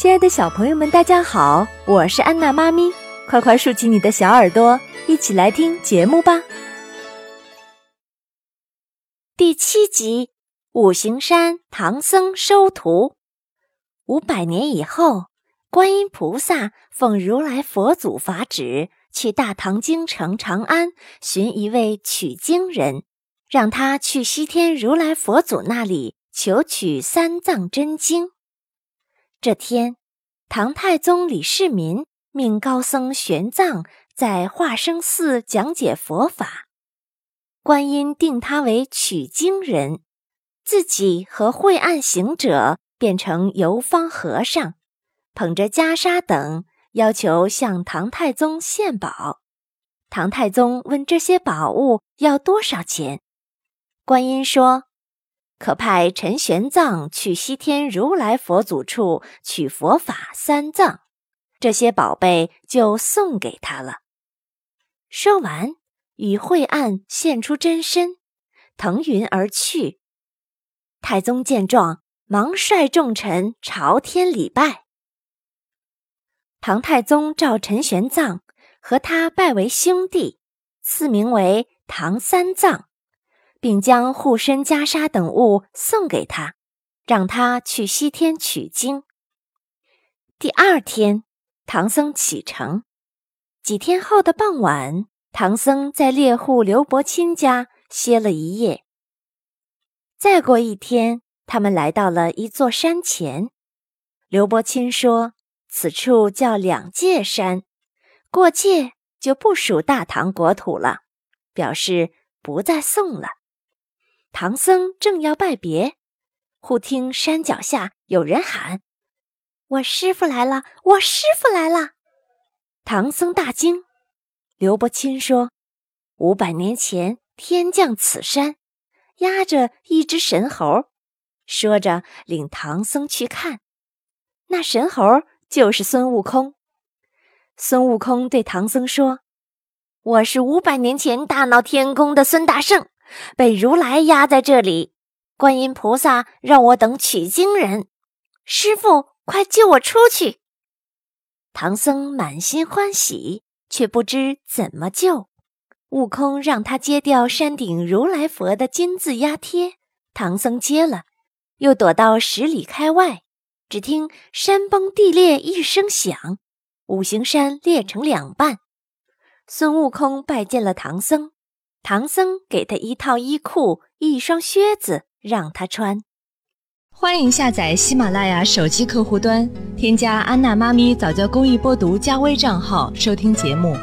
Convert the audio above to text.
亲爱的小朋友们，大家好，我是安娜妈咪，快快竖起你的小耳朵，一起来听节目吧。第七集：五行山唐僧收徒。五百年以后，观音菩萨奉如来佛祖法旨，去大唐京城长安寻一位取经人，让他去西天如来佛祖那里求取三藏真经。这天，唐太宗李世民命高僧玄奘在化生寺讲解佛法，观音定他为取经人，自己和惠岸行者变成游方和尚，捧着袈裟等，要求向唐太宗献宝。唐太宗问这些宝物要多少钱，观音说。可派陈玄奘去西天如来佛祖处取佛法三藏，这些宝贝就送给他了。说完，与惠岸现出真身，腾云而去。太宗见状，忙率众臣朝天礼拜。唐太宗召陈玄奘，和他拜为兄弟，赐名为唐三藏。并将护身袈裟等物送给他，让他去西天取经。第二天，唐僧启程。几天后的傍晚，唐僧在猎户刘伯钦家歇了一夜。再过一天，他们来到了一座山前。刘伯钦说：“此处叫两界山，过界就不属大唐国土了，表示不再送了。”唐僧正要拜别，忽听山脚下有人喊：“我师傅来了！我师傅来了！”唐僧大惊。刘伯钦说：“五百年前天降此山，压着一只神猴。”说着，领唐僧去看。那神猴就是孙悟空。孙悟空对唐僧说：“我是五百年前大闹天宫的孙大圣。”被如来压在这里，观音菩萨让我等取经人，师傅快救我出去！唐僧满心欢喜，却不知怎么救。悟空让他揭掉山顶如来佛的金字压贴，唐僧接了，又躲到十里开外。只听山崩地裂一声响，五行山裂成两半。孙悟空拜见了唐僧。唐僧给他一套衣裤、一双靴子，让他穿。欢迎下载喜马拉雅手机客户端，添加安娜妈咪早教公益播读加微账号，收听节目。